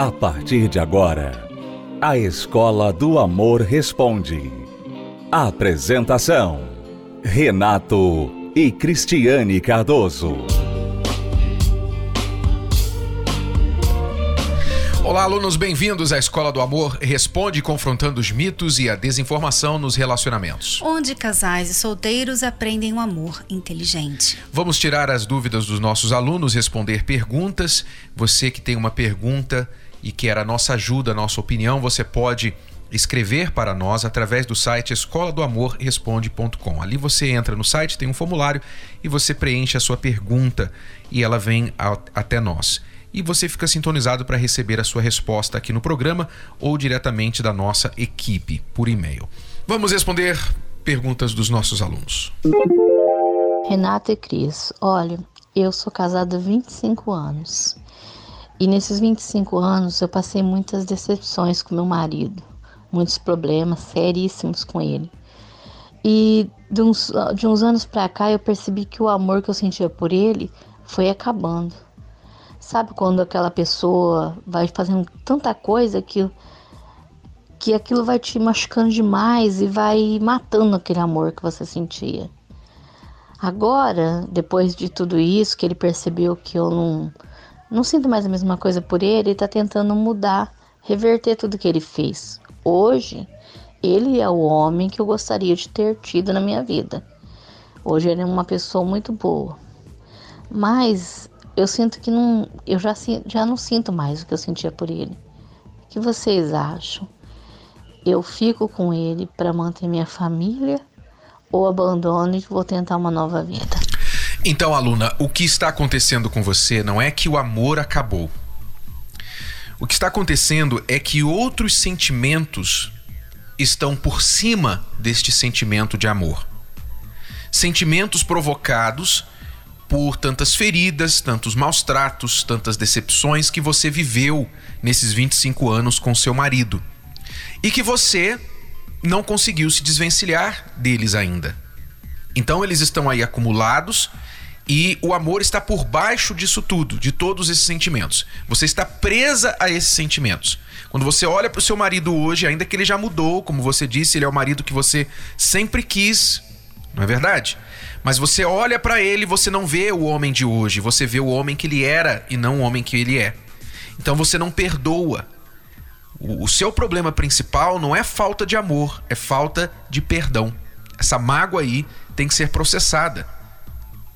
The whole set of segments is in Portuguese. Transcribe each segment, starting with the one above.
A partir de agora, a Escola do Amor Responde. Apresentação: Renato e Cristiane Cardoso. Olá, alunos, bem-vindos à Escola do Amor Responde confrontando os mitos e a desinformação nos relacionamentos. Onde casais e solteiros aprendem um amor inteligente. Vamos tirar as dúvidas dos nossos alunos, responder perguntas. Você que tem uma pergunta e quer a nossa ajuda, a nossa opinião, você pode escrever para nós através do site escola do amor responde.com. Ali você entra no site, tem um formulário e você preenche a sua pergunta e ela vem a, até nós e você fica sintonizado para receber a sua resposta aqui no programa ou diretamente da nossa equipe por e-mail. Vamos responder perguntas dos nossos alunos. Renata e Cris, olha, eu sou casada há 25 anos. E nesses 25 anos eu passei muitas decepções com meu marido, muitos problemas seríssimos com ele. E de uns, de uns anos para cá eu percebi que o amor que eu sentia por ele foi acabando. Sabe quando aquela pessoa vai fazendo tanta coisa que que aquilo vai te machucando demais e vai matando aquele amor que você sentia. Agora, depois de tudo isso, que ele percebeu que eu não não sinto mais a mesma coisa por ele, ele está tentando mudar, reverter tudo que ele fez. Hoje, ele é o homem que eu gostaria de ter tido na minha vida. Hoje ele é uma pessoa muito boa. Mas eu sinto que não, eu já, já não sinto mais o que eu sentia por ele. O que vocês acham? Eu fico com ele para manter minha família ou abandono e vou tentar uma nova vida? Então, aluna, o que está acontecendo com você não é que o amor acabou. O que está acontecendo é que outros sentimentos estão por cima deste sentimento de amor. Sentimentos provocados por tantas feridas, tantos maus tratos, tantas decepções que você viveu nesses 25 anos com seu marido. E que você não conseguiu se desvencilhar deles ainda. Então eles estão aí acumulados e o amor está por baixo disso tudo, de todos esses sentimentos. Você está presa a esses sentimentos. Quando você olha para o seu marido hoje, ainda que ele já mudou, como você disse, ele é o marido que você sempre quis, não é verdade? Mas você olha para ele, você não vê o homem de hoje, você vê o homem que ele era e não o homem que ele é. Então você não perdoa. O, o seu problema principal não é falta de amor, é falta de perdão. Essa mágoa aí tem que ser processada.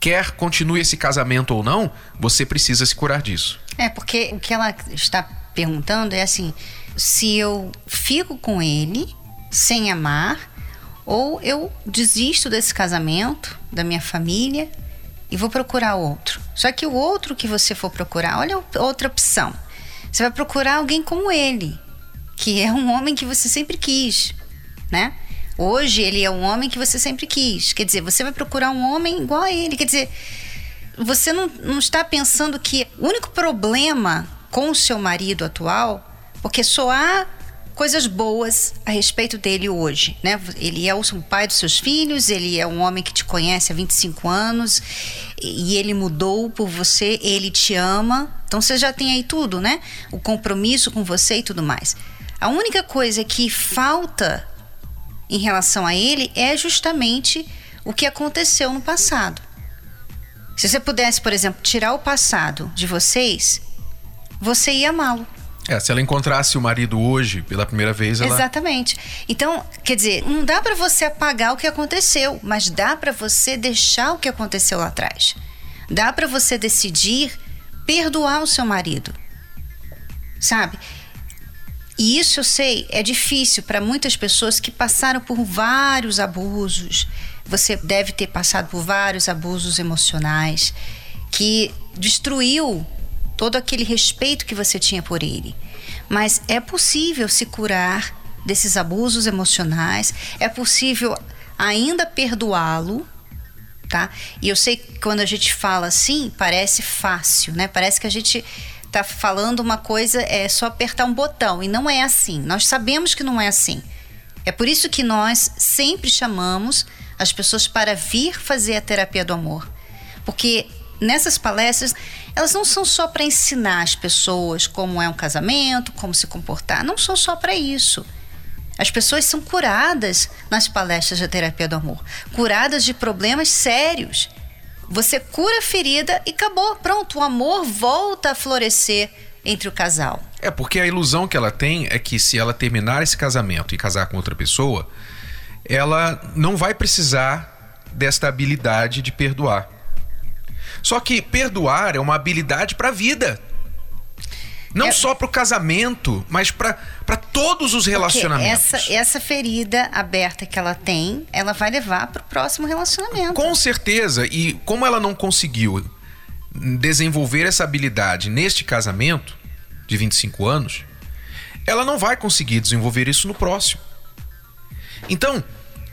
Quer continue esse casamento ou não, você precisa se curar disso. É, porque o que ela está perguntando é assim: se eu fico com ele sem amar, ou eu desisto desse casamento, da minha família e vou procurar outro. Só que o outro que você for procurar, olha outra opção. Você vai procurar alguém como ele, que é um homem que você sempre quis, né? Hoje ele é um homem que você sempre quis. Quer dizer, você vai procurar um homem igual a ele. Quer dizer, você não, não está pensando que o único problema com o seu marido atual, porque só há coisas boas a respeito dele hoje, né? Ele é o pai dos seus filhos, ele é um homem que te conhece há 25 anos e ele mudou por você, ele te ama. Então você já tem aí tudo, né? O compromisso com você e tudo mais. A única coisa que falta em relação a ele é justamente o que aconteceu no passado. Se você pudesse, por exemplo, tirar o passado de vocês, você ia amá-lo. É, se ela encontrasse o marido hoje pela primeira vez, ela... Exatamente. Então, quer dizer, não dá para você apagar o que aconteceu, mas dá para você deixar o que aconteceu lá atrás. Dá para você decidir perdoar o seu marido. Sabe? E isso eu sei, é difícil para muitas pessoas que passaram por vários abusos. Você deve ter passado por vários abusos emocionais que destruiu todo aquele respeito que você tinha por ele. Mas é possível se curar desses abusos emocionais, é possível ainda perdoá-lo, tá? E eu sei que quando a gente fala assim, parece fácil, né? Parece que a gente tá falando uma coisa é só apertar um botão e não é assim. Nós sabemos que não é assim. É por isso que nós sempre chamamos as pessoas para vir fazer a terapia do amor. Porque nessas palestras elas não são só para ensinar as pessoas como é um casamento, como se comportar, não são só para isso. As pessoas são curadas nas palestras de terapia do amor, curadas de problemas sérios. Você cura a ferida e acabou, pronto, o amor volta a florescer entre o casal. É porque a ilusão que ela tem é que se ela terminar esse casamento e casar com outra pessoa, ela não vai precisar desta habilidade de perdoar. Só que perdoar é uma habilidade para a vida. Não é... só para o casamento, mas para todos os relacionamentos. Essa, essa ferida aberta que ela tem, ela vai levar para o próximo relacionamento. Com certeza. E como ela não conseguiu desenvolver essa habilidade neste casamento de 25 anos, ela não vai conseguir desenvolver isso no próximo. Então,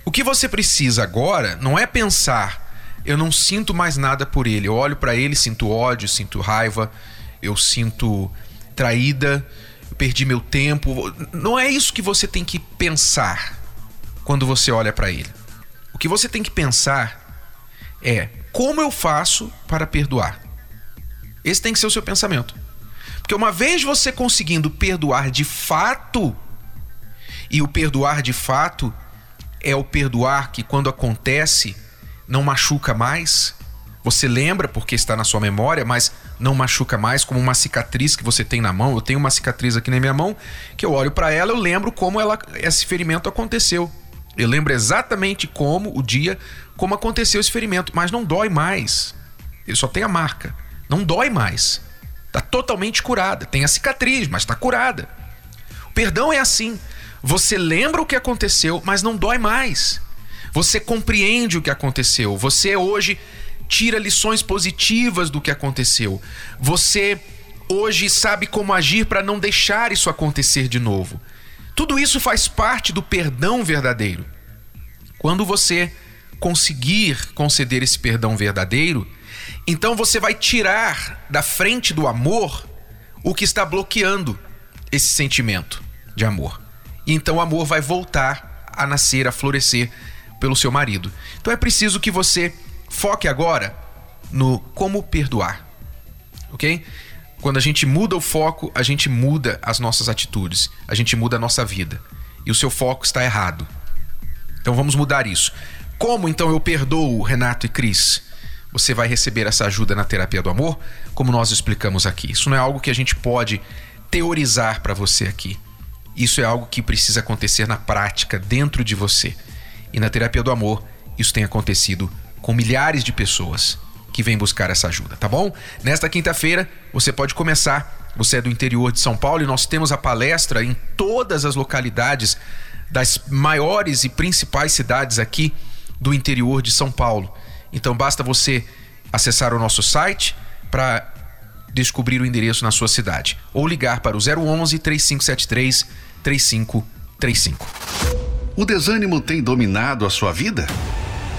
o que você precisa agora não é pensar, eu não sinto mais nada por ele. Eu olho para ele, sinto ódio, sinto raiva, eu sinto traída, eu perdi meu tempo. Não é isso que você tem que pensar quando você olha para ele. O que você tem que pensar é como eu faço para perdoar. Esse tem que ser o seu pensamento. Porque uma vez você conseguindo perdoar de fato, e o perdoar de fato é o perdoar que quando acontece não machuca mais. Você lembra porque está na sua memória, mas não machuca mais, como uma cicatriz que você tem na mão. Eu tenho uma cicatriz aqui na minha mão que eu olho para ela, eu lembro como ela, esse ferimento aconteceu. Eu lembro exatamente como o dia, como aconteceu esse ferimento, mas não dói mais. Ele só tem a marca. Não dói mais. Está totalmente curada. Tem a cicatriz, mas está curada. O perdão é assim. Você lembra o que aconteceu, mas não dói mais. Você compreende o que aconteceu. Você hoje tira lições positivas do que aconteceu. Você hoje sabe como agir para não deixar isso acontecer de novo. Tudo isso faz parte do perdão verdadeiro. Quando você conseguir conceder esse perdão verdadeiro, então você vai tirar da frente do amor o que está bloqueando esse sentimento de amor. E então o amor vai voltar a nascer, a florescer pelo seu marido. Então é preciso que você foque agora no como perdoar. OK? Quando a gente muda o foco, a gente muda as nossas atitudes, a gente muda a nossa vida. E o seu foco está errado. Então vamos mudar isso. Como então eu perdoo Renato e Cris? Você vai receber essa ajuda na terapia do amor, como nós explicamos aqui. Isso não é algo que a gente pode teorizar para você aqui. Isso é algo que precisa acontecer na prática, dentro de você. E na terapia do amor, isso tem acontecido com milhares de pessoas que vêm buscar essa ajuda, tá bom? Nesta quinta-feira, você pode começar. Você é do interior de São Paulo e nós temos a palestra em todas as localidades das maiores e principais cidades aqui do interior de São Paulo. Então basta você acessar o nosso site para descobrir o endereço na sua cidade ou ligar para o 011 3573 3535. O desânimo tem dominado a sua vida?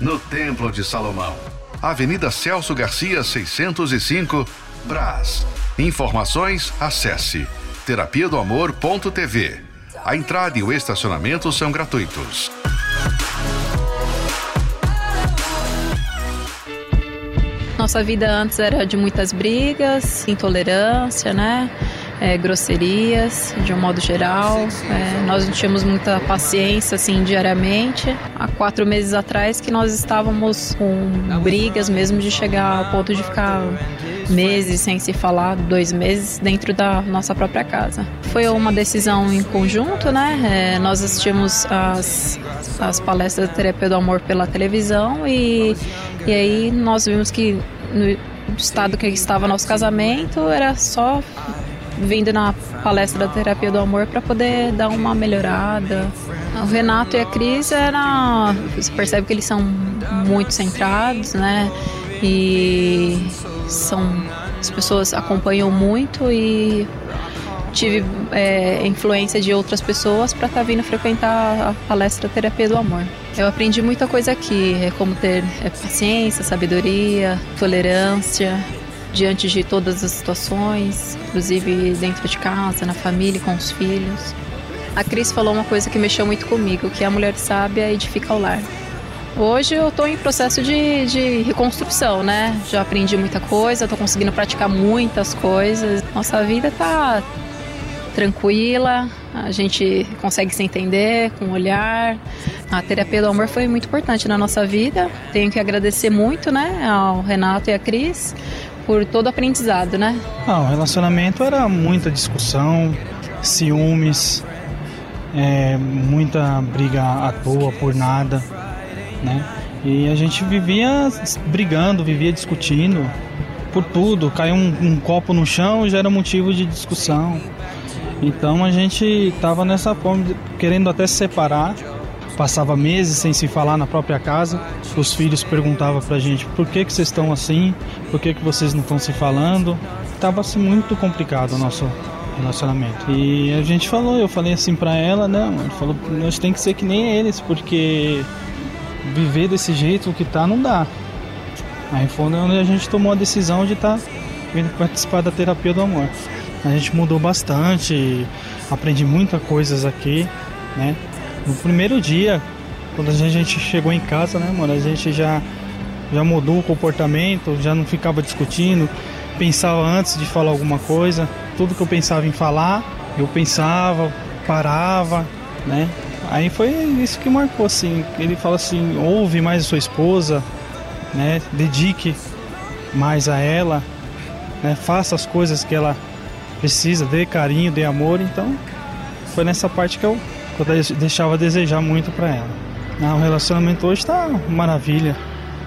no Templo de Salomão, Avenida Celso Garcia, 605, Brás. Informações, acesse terapia do amor.tv. A entrada e o estacionamento são gratuitos. Nossa vida antes era de muitas brigas, intolerância, né? É, grosserias, de um modo geral. É, nós não tínhamos muita paciência, assim, diariamente. Há quatro meses atrás que nós estávamos com brigas mesmo de chegar ao ponto de ficar meses sem se falar, dois meses dentro da nossa própria casa. Foi uma decisão em conjunto, né? É, nós assistimos as, as palestras da terapia do amor pela televisão e e aí nós vimos que no estado que estava nosso casamento era só vindo na palestra da terapia do amor para poder dar uma melhorada. O Renato e a Cris era, você percebe que eles são muito centrados, né? E são as pessoas acompanham muito e tive é, influência de outras pessoas para estar tá vindo frequentar a palestra Terapia do Amor. Eu aprendi muita coisa aqui, é como ter é, paciência, sabedoria, tolerância diante de todas as situações, inclusive dentro de casa, na família, com os filhos. A Cris falou uma coisa que mexeu muito comigo, que a mulher sábia edifica o lar. Hoje eu estou em processo de, de, reconstrução, né? Já aprendi muita coisa, estou conseguindo praticar muitas coisas. Nossa vida está tranquila, a gente consegue se entender com o olhar. A terapia do amor foi muito importante na nossa vida. Tenho que agradecer muito, né, ao Renato e à Cris por todo aprendizado, né? Ah, o relacionamento era muita discussão, ciúmes, é, muita briga à toa por nada, né? E a gente vivia brigando, vivia discutindo por tudo. Caiu um, um copo no chão já era motivo de discussão. Então a gente estava nessa forma, querendo até se separar. Passava meses sem se falar na própria casa. Os filhos perguntavam pra gente por que, que vocês estão assim, por que, que vocês não estão se falando. Tava assim, muito complicado o nosso relacionamento. E a gente falou, eu falei assim pra ela, não, ele falou, nós tem que ser que nem eles, porque viver desse jeito que tá não dá. Aí foi onde a gente tomou a decisão de estar tá vindo participar da terapia do amor. A gente mudou bastante, aprendi muitas coisas aqui, né? No primeiro dia, quando a gente chegou em casa, né, mano, a gente já já mudou o comportamento, já não ficava discutindo, pensava antes de falar alguma coisa, tudo que eu pensava em falar, eu pensava, parava, né? Aí foi isso que marcou assim. Ele fala assim: ouve mais a sua esposa, né? Dedique mais a ela, né? Faça as coisas que ela precisa, dê carinho, dê amor. Então, foi nessa parte que eu, eu deixava a desejar muito para ela. Ah, o relacionamento hoje está maravilha.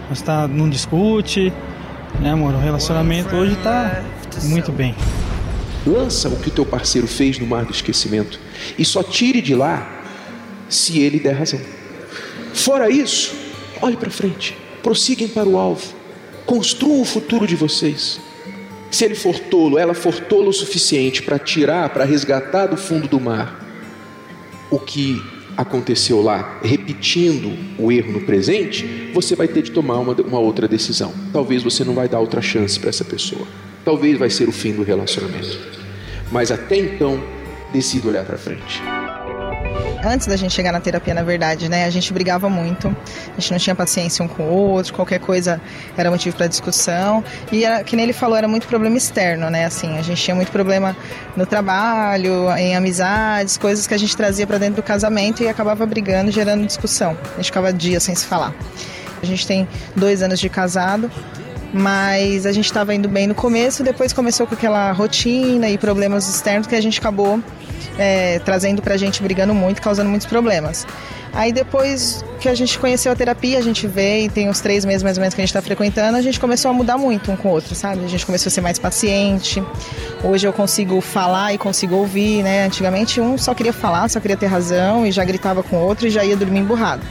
Nós tá, não discute, né, amor? O relacionamento hoje está muito bem. Lança o que o teu parceiro fez no mar do esquecimento e só tire de lá se ele der razão. Fora isso, olhe para frente, prossiguem para o alvo, construam o futuro de vocês. Se ele for tolo, ela for tolo o suficiente para tirar, para resgatar do fundo do mar o que aconteceu lá, repetindo o erro no presente, você vai ter de tomar uma, uma outra decisão. Talvez você não vai dar outra chance para essa pessoa. Talvez vai ser o fim do relacionamento. Mas até então, decida olhar para frente antes da gente chegar na terapia, na verdade, né? A gente brigava muito, a gente não tinha paciência um com o outro, qualquer coisa era motivo para discussão. E era, que nem ele falou, era muito problema externo, né? Assim, a gente tinha muito problema no trabalho, em amizades, coisas que a gente trazia para dentro do casamento e acabava brigando, gerando discussão. A gente ficava dias sem se falar. A gente tem dois anos de casado, mas a gente estava indo bem no começo, depois começou com aquela rotina e problemas externos que a gente acabou é, trazendo pra gente, brigando muito, causando muitos problemas. Aí depois que a gente conheceu a terapia, a gente veio, tem uns três meses mais ou menos que a gente está frequentando, a gente começou a mudar muito um com o outro, sabe? A gente começou a ser mais paciente. Hoje eu consigo falar e consigo ouvir, né? Antigamente um só queria falar, só queria ter razão e já gritava com o outro e já ia dormir emburrado.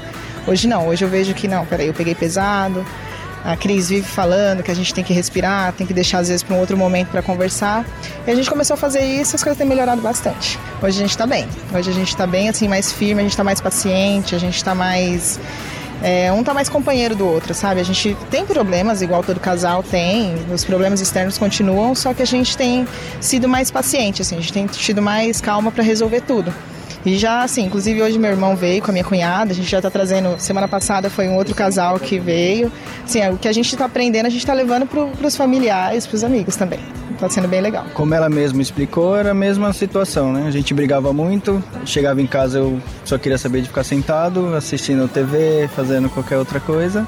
Hoje não, hoje eu vejo que não, peraí, eu peguei pesado, a Cris vive falando que a gente tem que respirar, tem que deixar às vezes para um outro momento para conversar. E a gente começou a fazer isso, as coisas têm melhorado bastante. Hoje a gente está bem. Hoje a gente está bem, assim, mais firme, a gente está mais paciente, a gente está mais é, um tá mais companheiro do outro, sabe? A gente tem problemas, igual todo casal tem, os problemas externos continuam, só que a gente tem sido mais paciente, assim, a gente tem tido mais calma para resolver tudo. E já, assim, inclusive hoje meu irmão veio com a minha cunhada, a gente já tá trazendo. Semana passada foi um outro casal que veio. Assim, é, o que a gente tá aprendendo, a gente tá levando pro, pros familiares, pros amigos também. Tá sendo bem legal. Como ela mesma explicou, era a mesma situação, né? A gente brigava muito, chegava em casa eu só queria saber de ficar sentado, assistindo TV, fazendo qualquer outra coisa.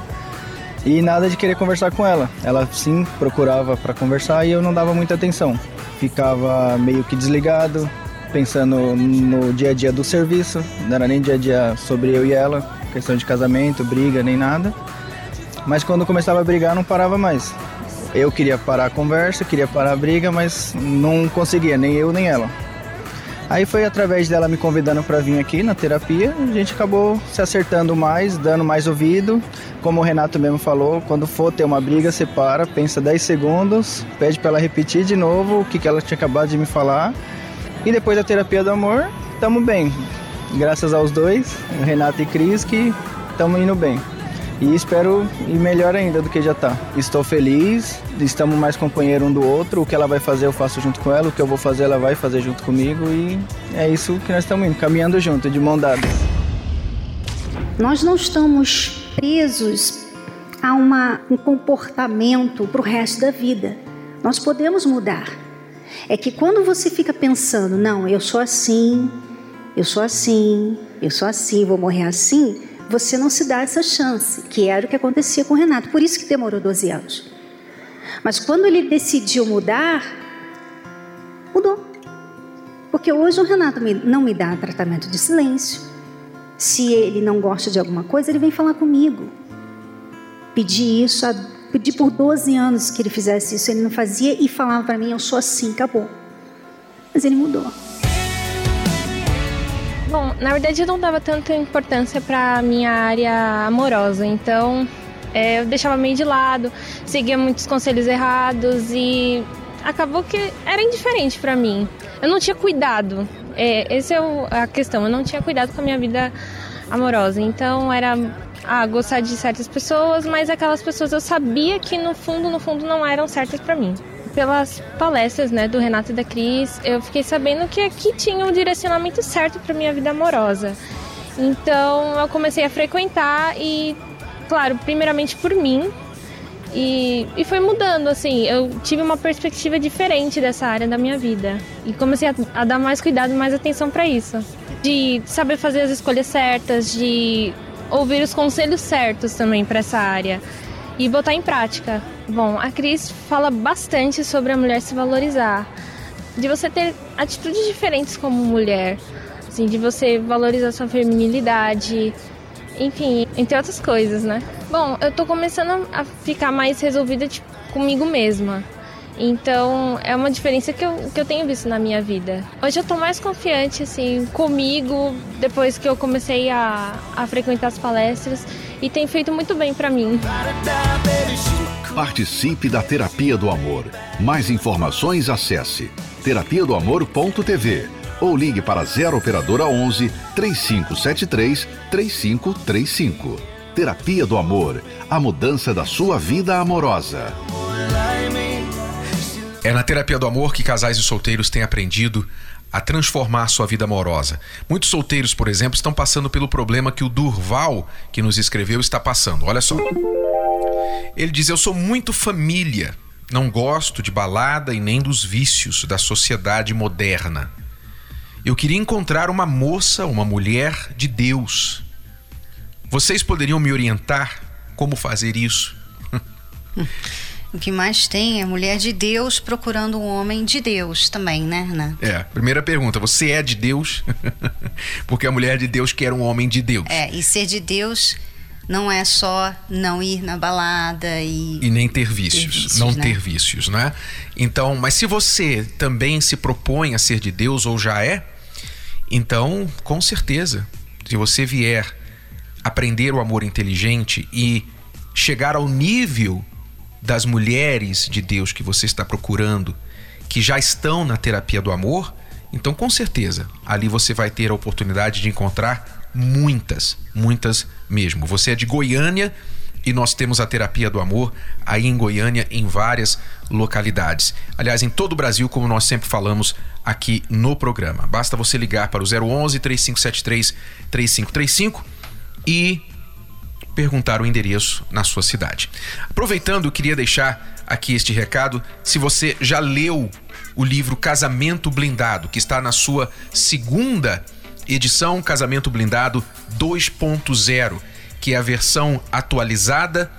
E nada de querer conversar com ela. Ela sim procurava para conversar e eu não dava muita atenção. Ficava meio que desligado, pensando no dia a dia do serviço, não era nem dia a dia sobre eu e ela, questão de casamento, briga, nem nada. Mas quando começava a brigar, não parava mais. Eu queria parar a conversa, queria parar a briga, mas não conseguia, nem eu nem ela. Aí foi através dela me convidando para vir aqui na terapia, a gente acabou se acertando mais, dando mais ouvido. Como o Renato mesmo falou, quando for ter uma briga, você para, pensa 10 segundos, pede para ela repetir de novo o que, que ela tinha acabado de me falar. E depois da terapia do amor, estamos bem. Graças aos dois, Renato e Cris, que estamos indo bem. E espero ir melhor ainda do que já tá. Estou feliz, estamos mais companheiro um do outro. O que ela vai fazer eu faço junto com ela, o que eu vou fazer ela vai fazer junto comigo e é isso que nós estamos indo, caminhando junto, de mão dada. Nós não estamos presos a uma, um comportamento para o resto da vida. Nós podemos mudar. É que quando você fica pensando, não, eu sou assim, eu sou assim, eu sou assim, vou morrer assim, você não se dá essa chance, que era o que acontecia com o Renato. Por isso que demorou 12 anos. Mas quando ele decidiu mudar, mudou. Porque hoje o Renato não me dá tratamento de silêncio. Se ele não gosta de alguma coisa, ele vem falar comigo. Pedi isso, pedi por 12 anos que ele fizesse isso, ele não fazia e falava para mim: eu sou assim, acabou. Mas ele mudou. Bom, na verdade eu não dava tanta importância para minha área amorosa, então é, eu deixava meio de lado, seguia muitos conselhos errados e acabou que era indiferente para mim. Eu não tinha cuidado. É, essa é a questão. Eu não tinha cuidado com a minha vida amorosa. Então era ah, gostar de certas pessoas, mas aquelas pessoas eu sabia que no fundo, no fundo não eram certas para mim pelas palestras né, do Renato e da Cris, eu fiquei sabendo que aqui tinha um direcionamento certo para minha vida amorosa. Então eu comecei a frequentar e, claro, primeiramente por mim. E, e foi mudando, assim, eu tive uma perspectiva diferente dessa área da minha vida. E comecei a, a dar mais cuidado mais atenção para isso. De saber fazer as escolhas certas, de ouvir os conselhos certos também para essa área e botar em prática. Bom, a Cris fala bastante sobre a mulher se valorizar, de você ter atitudes diferentes como mulher, assim, de você valorizar sua feminilidade, enfim, entre outras coisas, né? Bom, eu tô começando a ficar mais resolvida tipo, comigo mesma. Então, é uma diferença que eu, que eu tenho visto na minha vida. Hoje eu tô mais confiante, assim, comigo, depois que eu comecei a, a frequentar as palestras e tem feito muito bem para mim. Participe da Terapia do Amor. Mais informações acesse terapia do amor.tv ou ligue para 0 operadora 11 3573 3535. Terapia do Amor, a mudança da sua vida amorosa. É na terapia do amor que casais e solteiros têm aprendido a transformar sua vida amorosa. Muitos solteiros, por exemplo, estão passando pelo problema que o Durval, que nos escreveu, está passando. Olha só. Ele diz: Eu sou muito família, não gosto de balada e nem dos vícios da sociedade moderna. Eu queria encontrar uma moça, uma mulher de Deus. Vocês poderiam me orientar como fazer isso? O que mais tem é mulher de Deus procurando um homem de Deus também, né, Renato? É, primeira pergunta, você é de Deus? Porque a mulher de Deus quer um homem de Deus. É, e ser de Deus não é só não ir na balada e. E nem ter vícios. Ter vícios não né? ter vícios, né? Então, mas se você também se propõe a ser de Deus ou já é, então, com certeza, se você vier aprender o amor inteligente e chegar ao nível das mulheres de Deus que você está procurando, que já estão na terapia do amor, então com certeza ali você vai ter a oportunidade de encontrar muitas, muitas mesmo. Você é de Goiânia e nós temos a terapia do amor aí em Goiânia em várias localidades. Aliás, em todo o Brasil, como nós sempre falamos aqui no programa. Basta você ligar para o 011 3573 3535 e perguntar o endereço na sua cidade. Aproveitando, queria deixar aqui este recado. Se você já leu o livro Casamento Blindado, que está na sua segunda edição, Casamento Blindado 2.0, que é a versão atualizada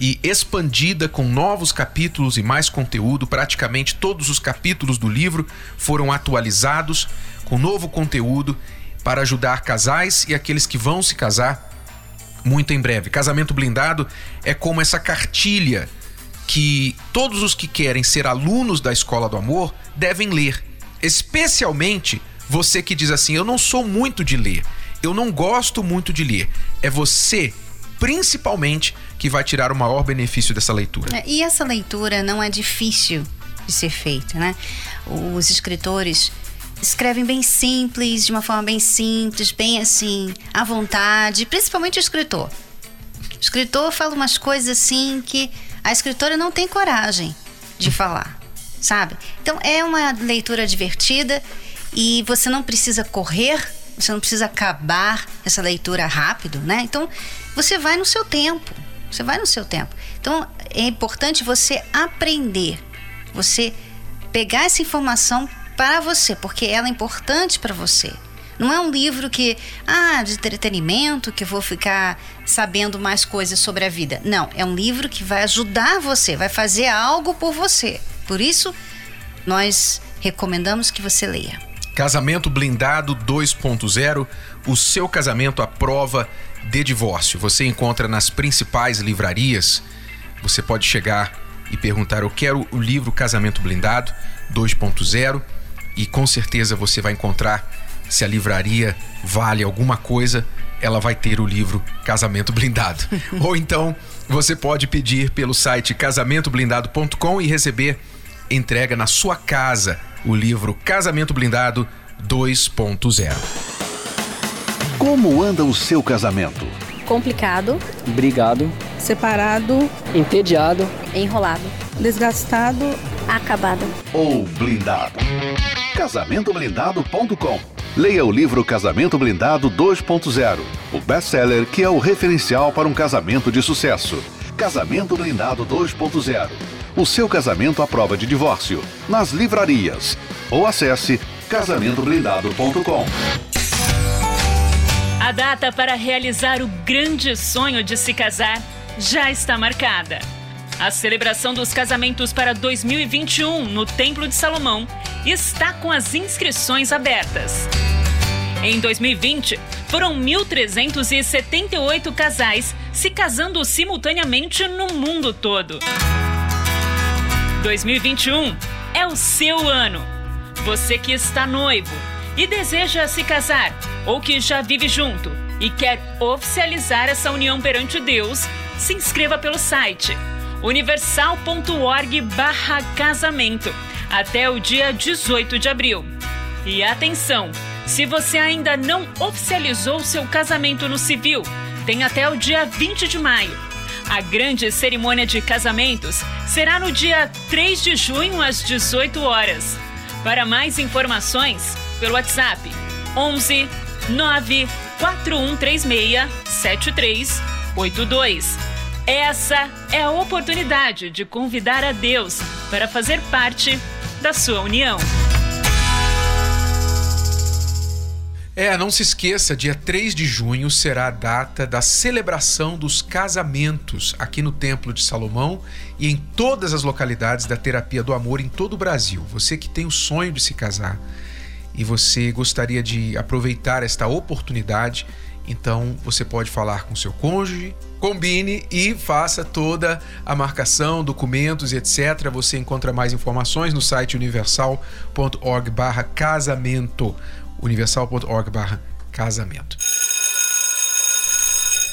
e expandida com novos capítulos e mais conteúdo. Praticamente todos os capítulos do livro foram atualizados com novo conteúdo para ajudar casais e aqueles que vão se casar muito em breve. Casamento Blindado é como essa cartilha que todos os que querem ser alunos da Escola do Amor devem ler, especialmente Você que diz assim: eu não sou muito de ler, eu não gosto muito de ler. É você, principalmente, que vai tirar o maior benefício dessa leitura. É, e essa leitura não é difícil de ser feita, né? Os escritores escrevem bem simples, de uma forma bem simples, bem assim, à vontade, principalmente o escritor. O escritor fala umas coisas assim que a escritora não tem coragem de falar, sabe? Então é uma leitura divertida e você não precisa correr, você não precisa acabar essa leitura rápido, né? Então você vai no seu tempo, você vai no seu tempo. Então é importante você aprender, você pegar essa informação para você, porque ela é importante para você. Não é um livro que, ah, de entretenimento, que vou ficar sabendo mais coisas sobre a vida. Não, é um livro que vai ajudar você, vai fazer algo por você. Por isso, nós recomendamos que você leia. Casamento Blindado 2.0, o seu casamento à prova de divórcio. Você encontra nas principais livrarias. Você pode chegar e perguntar: Eu quero o livro Casamento Blindado 2.0 e com certeza você vai encontrar se a livraria vale alguma coisa, ela vai ter o livro Casamento Blindado. Ou então você pode pedir pelo site casamentoblindado.com e receber entrega na sua casa o livro Casamento Blindado 2.0. Como anda o seu casamento? Complicado. Brigado. Separado. Entediado. Enrolado. Desgastado. Acabado. Ou blindado? casamentoblindado.com. Leia o livro Casamento Blindado 2.0, o best-seller que é o referencial para um casamento de sucesso. Casamento Blindado 2.0. O seu casamento à prova de divórcio. Nas livrarias. Ou acesse casamentoblindado.com. A data para realizar o grande sonho de se casar já está marcada. A celebração dos casamentos para 2021 no Templo de Salomão está com as inscrições abertas. Em 2020, foram 1.378 casais se casando simultaneamente no mundo todo. 2021 é o seu ano. Você que está noivo e deseja se casar ou que já vive junto e quer oficializar essa união perante Deus, se inscreva pelo site universal.org/casamento até o dia 18 de abril. E atenção, se você ainda não oficializou seu casamento no civil, tem até o dia 20 de maio. A grande cerimônia de casamentos será no dia 3 de junho às 18 horas. Para mais informações, pelo WhatsApp 11 9 4136 7382. Essa é a oportunidade de convidar a Deus para fazer parte da sua união. É, não se esqueça, dia 3 de junho será a data da celebração dos casamentos aqui no Templo de Salomão e em todas as localidades da Terapia do Amor em todo o Brasil. Você que tem o sonho de se casar e você gostaria de aproveitar esta oportunidade, então você pode falar com seu cônjuge, combine e faça toda a marcação, documentos e etc. Você encontra mais informações no site universal.org/casamento. universal.org/casamento.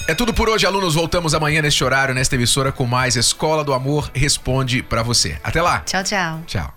É tudo por hoje, alunos. Voltamos amanhã neste horário, nesta emissora, com mais Escola do Amor Responde para você. Até lá. Tchau, tchau. Tchau.